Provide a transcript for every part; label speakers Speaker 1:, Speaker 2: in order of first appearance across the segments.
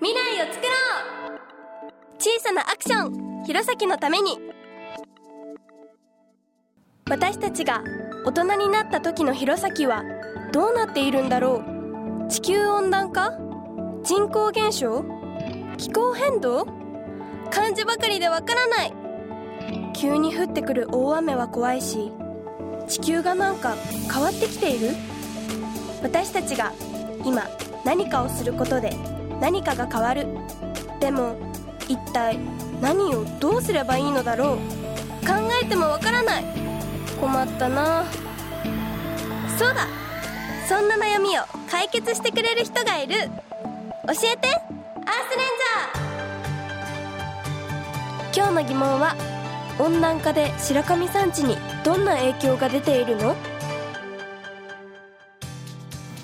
Speaker 1: 未来を作ろう!小さなアクション!弘前のために!私たちが大人になった時の弘前はどうなっているんだろう?地球温暖化?人口減少?気候変動?漢字ばかりでわからない!急に降ってくる大雨は怖いし地球がなんか変わってきている?私たちが今何かをすることで何かが変わる。でも一体何をどうすればいいのだろう。考えてもわからない。困ったな。そうだ。そんな悩みを解決してくれる人がいる。教えて。アースレンジャー。今日の疑問は温暖化で白神山地にどんな影響が出ているの？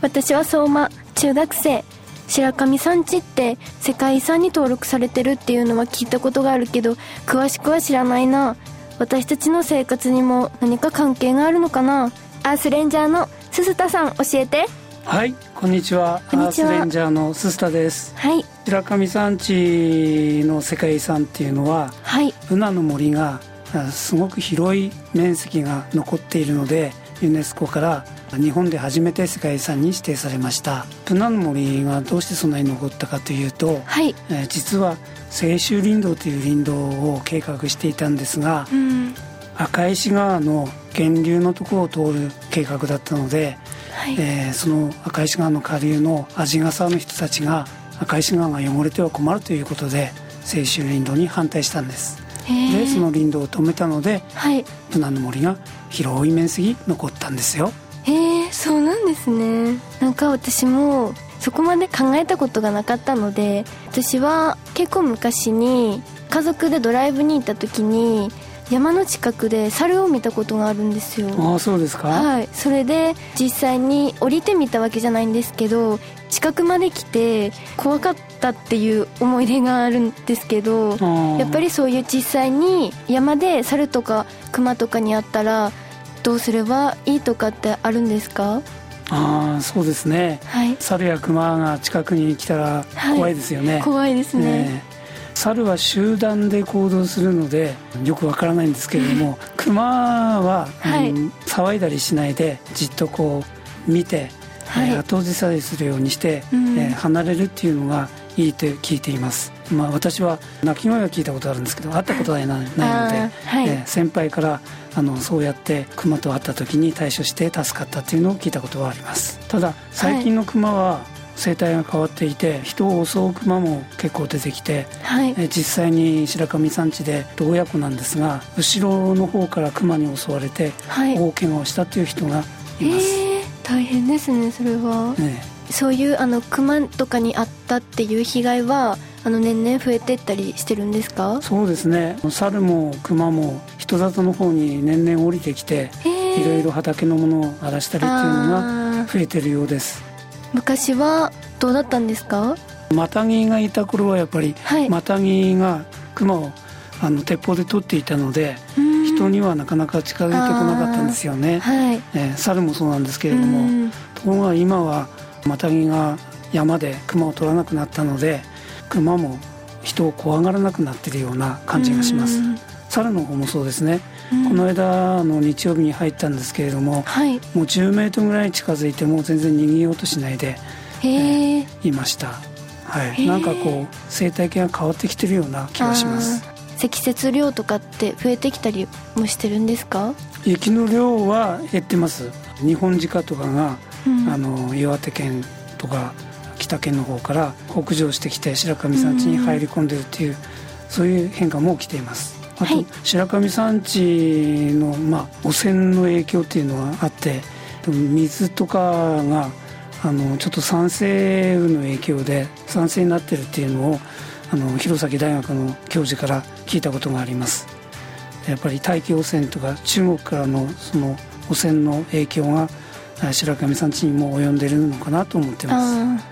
Speaker 2: 私は相馬中学生。白神山地って世界遺産に登録されてるっていうのは聞いたことがあるけど詳しくは知らないな。私たちの生活にも何か関係があるのかな。アースレンジャーの鈴田さん教えて。
Speaker 3: はいこんにちは。
Speaker 2: こんにちは。
Speaker 3: アースレンジャーの鈴田です。
Speaker 2: はい。
Speaker 3: 白神山地の世界遺産っていうのは
Speaker 2: はい。
Speaker 3: ブナの森があすごく広い面積が残っているのでユネスコから日本で初めて世界遺産に指定されました。ブナの森がどうしてそんなに残ったかというと、
Speaker 2: はい。
Speaker 3: えー実は清州林道という林道を計画していたんですが
Speaker 2: うん。
Speaker 3: 赤石川の源流のところを通る計画だったので、
Speaker 2: はい、
Speaker 3: えーその赤石川の下流の鰺ヶ沢の人たちが赤石川が汚れては困るということで清州林道に反対したんですでその林道を止めたので
Speaker 2: はい。
Speaker 3: ブナの森が広い面積残ったんですよ。
Speaker 2: へえそうなんですね。なんか私もそこまで考えたことがなかったので私は結構昔に家族でドライブに行った時に山の近くで猿を見たことがあるんですよ。
Speaker 3: ああそうですか、
Speaker 2: はい。それで実際に降りてみたわけじゃないんですけど近くまで来て怖かったっていう思い出があるんですけどやっぱりそういう実際に山で猿とか熊とかに会ったらどうすればいいとかってあるんですか？
Speaker 3: ああそうですね。
Speaker 2: はい。
Speaker 3: 猿や熊が近くに来たら
Speaker 2: はい。
Speaker 3: 怖いですよね、
Speaker 2: 怖いですね。
Speaker 3: ねえ。猿は集団で行動するのでよくわからないんですけれども 熊は、
Speaker 2: はい。
Speaker 3: うん騒いだりしないでじっとこう見て、
Speaker 2: はい。
Speaker 3: えー後押しさえするようにして、
Speaker 2: うん。
Speaker 3: えー離れるっていうのがいいと聞いています、まあ、私は鳴き声は聞いたことあるんですけど会ったことはないないので、
Speaker 2: はい。
Speaker 3: えー先輩からあのそうやって熊と会った時に対処して助かったっていうのを聞いたことはあります。ただ最近の熊は生態が変わっていて人を襲う熊も結構出てきて
Speaker 2: はい。
Speaker 3: えー実際に白神山地で親子なんですが後ろの方から熊に襲われて
Speaker 2: はい。
Speaker 3: 大怪我をしたという人がいます、
Speaker 2: えー、大変ですねそれは。
Speaker 3: ね
Speaker 2: そういうあの熊とかにあったっていう被害はあの年々増えてったりしてるんですか？
Speaker 3: そうですね。猿も熊も人里の方に年々降りてきていろいろ畑のものを荒らしたりっていうのが増えてるようです。
Speaker 2: 昔はどうだったんですか？
Speaker 3: マタギがいた頃はやっぱり、
Speaker 2: はい。
Speaker 3: マタギが熊をあの鉄砲で取っていたので
Speaker 2: うん。
Speaker 3: 人にはなかなか近づいてこなかったんですよね、
Speaker 2: はい。
Speaker 3: えー猿もそうなんですけれども、
Speaker 2: うん。
Speaker 3: ところが今はマタギが山で熊を取らなくなったので熊も人を怖がらなくなってるような感じがします。
Speaker 2: うん。
Speaker 3: 猿の方もそうですね、
Speaker 2: うん。
Speaker 3: この間あの日曜日に入ったんですけれども
Speaker 2: はい。
Speaker 3: もう10メートルぐらい近づいても全然逃げようとしないで
Speaker 2: へえ
Speaker 3: いました。はい。なんかこう生態系が変わってきてるような気がします。
Speaker 2: 積雪量とかって増えてきたりもしてるんですか、
Speaker 3: 雪の量は減ってます。日本鹿とかが
Speaker 2: うん
Speaker 3: あの岩手県とか北県の方から北上してきて白神山地に入り込んでるっていう、そういう変化も起きています。あと、
Speaker 2: はい。
Speaker 3: 白神山地の、まあ、汚染の影響っていうのはあって水とかがあのちょっと酸性雨の影響で酸性になってるっていうのをあの弘前大学の教授から聞いたことがあります。やっぱり大気汚染とか中国からのその汚染の影響があ白神山地にも及んでいるのかなと思ってます。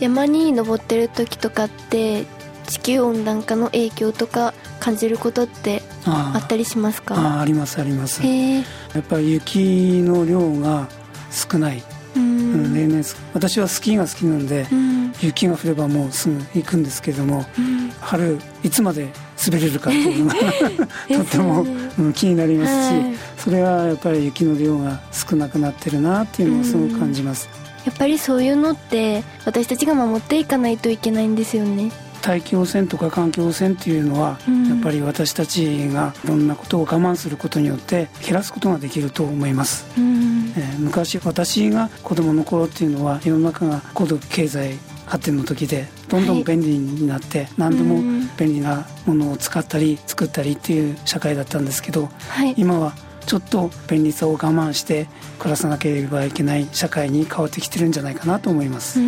Speaker 2: 山に登ってる時とかって地球温暖化の影響とか感じることって
Speaker 3: あ
Speaker 2: あったりします
Speaker 3: あ
Speaker 2: か？
Speaker 3: あありますあります。やっぱり雪の量が少ない、
Speaker 2: う
Speaker 3: うん。
Speaker 2: ん
Speaker 3: 例年す私はスキーが好きなので
Speaker 2: うん。
Speaker 3: 雪が降ればもうすぐ行くんですけども、うん、春いつまで滑れるかっていうのが とっても、うん、気になりますし、はい、それはやっぱり雪の量が少なくなってるなっていうのをすごく感じます、
Speaker 2: やっぱりそういうのって私たちが守っていかないといけないんですよね。
Speaker 3: 大気汚染とか環境汚染っていうのは、うん、やっぱり私たちがいろんなことを我慢することによって減らすことができると思います、うん、えー、昔私が子供の頃っていうのは世の中が高度経済発展の時でどんどん便利になって、はい、何でも便利なものを使ったり作ったりっていう社会だったんですけど、はい、今はちょっと便利さを我慢して暮らさなければいけない社会に変わってきてるんじゃないかなと思います、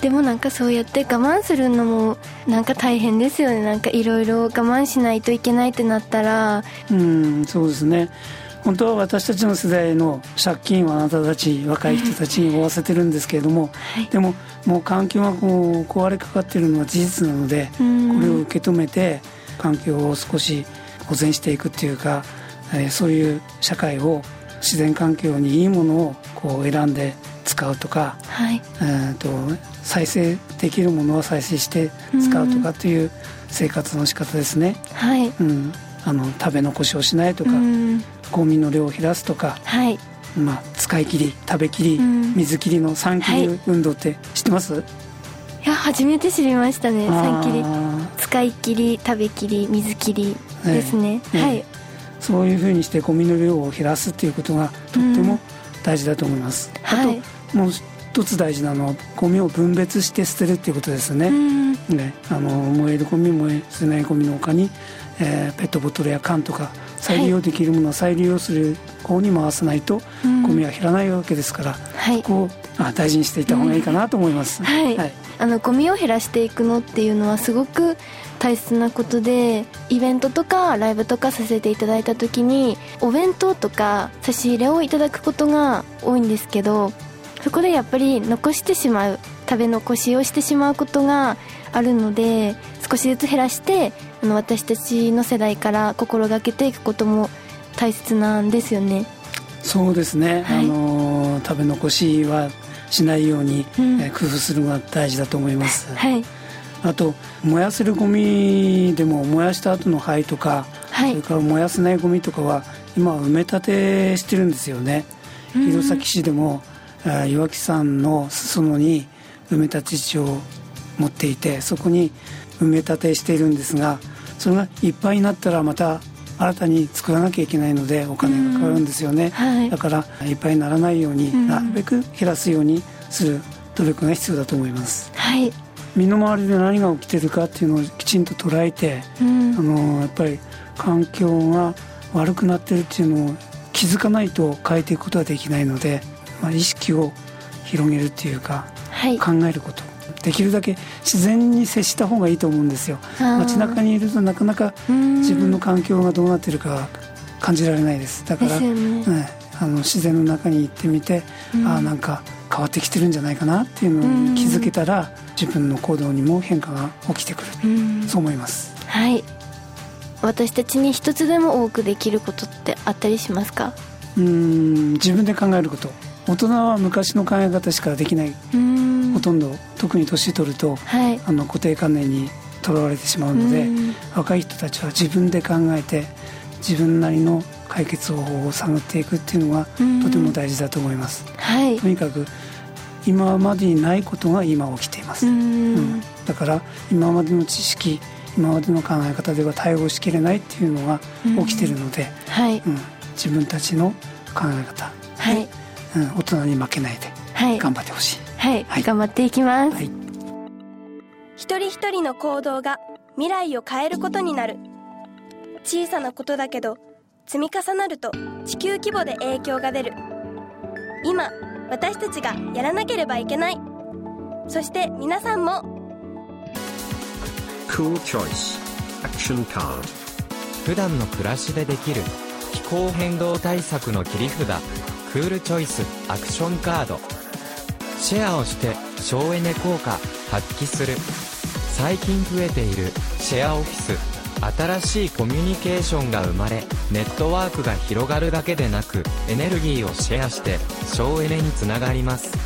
Speaker 2: でもなんかそうやって我慢するのもなんか大変ですよね。なんかいろいろ我慢しないといけないってなったら。
Speaker 3: うんそうですね本当は私たちの世代の借金はあなたたち若い人たちに負わせてるんですけれども、はい、でももう環境がこう壊れかかっているのは事実なのでこれを受け止めて環境を少し保全していくっていうかえー、そういう社会を自然環境にいいものをこう選んで使うとか、はい、えーと、再生できるものは再生して使うとかっていう生活の仕方ですね、はい。うん、あの食べ残しをしないとか、ゴミの量を減らすとか、はい。まあ、使い切り食べきり、水切りの3切り運動って知ってます、い
Speaker 2: や初めて知りましたね。3切り。使い切り食べきり水切りですね、ねはい。
Speaker 3: そういうふうにしてゴミの量を減らすっていうことがとっても大事だと思います、うん、あと、はい、もう一つ大事なのはゴミを分別して捨てるっていうことですね。うん、ねあの燃えるゴミ燃え捨てないゴミのほかに、えー、ペットボトルや缶とか再利用できるものは再利用する方に回さないと、ゴミは減らないわけですから、はい、こうあ大事にしていった方がいいかなと思います、
Speaker 2: はい、はい、あのゴミを減らしていくのっていうのはすごく大切なことでイベントとかライブとかさせていただいた時にお弁当とか差し入れをいただくことが多いんですけどそこでやっぱり残してしまう食べ残しをしてしまうことがあるので少しずつ減らしてあの私たちの世代から心がけていくことも大切なんですよね。
Speaker 3: そうですね、はい、あの食べ残しはしないように、うん、え工夫するのが大事だと思います、はい。あと燃やせるゴミでも燃やした後の灰とか、はい、それから燃やせないゴミとかは今は埋め立てしてるんですよね。弘前市でも岩木山の裾野に埋め立て地を持っていてそこに埋め立てしているんですがそれがいっぱいになったらまた新たに作らなきゃいけないのでお金がかかるんですよね、はい、だからいっぱいにならないようになるべく減らすようにする努力が必要だと思います。はい。身の回りで何が起きてるかっていうのをきちんと捉えて、うん、あのやっぱり環境が悪くなってるっていうのを気づかないと変えていくことはできないので、まあ、意識を広げるっていうか、はい、考えることできるだけ自然に接した方がいいと思うんですよ。街中にいるとなかなか自分の環境がどうなってるか感じられないです。だから、ね、うん、あの自然の中に行ってみて、うん、ああなんか変わってきてるんじゃないかなっていうのに気づけたら、自分の行動にも変化が起きてくる、そう思います。
Speaker 2: はい。私たちに一つでも多くできることってあったりしますか？
Speaker 3: うん自分で考えること。大人は昔の考え方しかできないほとんど特に年取ると、はい、あの固定観念にとらわれてしまうので若い人たちは自分で考えて自分なりの解決方法を探っていくっていうのがとても大事だと思います、はい、とにかく今までにないことが今起きています、うん、だから今までの知識今までの考え方では対応しきれないっていうのが起きてるので、はい、うん、自分たちの考え方はい、うん、大人に負けないで頑張ってほしい、
Speaker 2: はい、はい、頑張っていきます、はい、
Speaker 1: 一人一人の行動が未来を変えることになる。小さなことだけど積み重なると地球規模で影響が出る。今私たちがやらなければいけない。そして皆さんも。
Speaker 4: Cool Choice. Action Card.
Speaker 5: 普段の暮らしでできる気候変動対策の切り札。クールチョイスアクションカードシェアをして省エネ効果発揮する。最近増えているシェアオフィス。新しいコミュニケーションが生まれネットワークが広がるだけでなくエネルギーをシェアして省エネにつながります。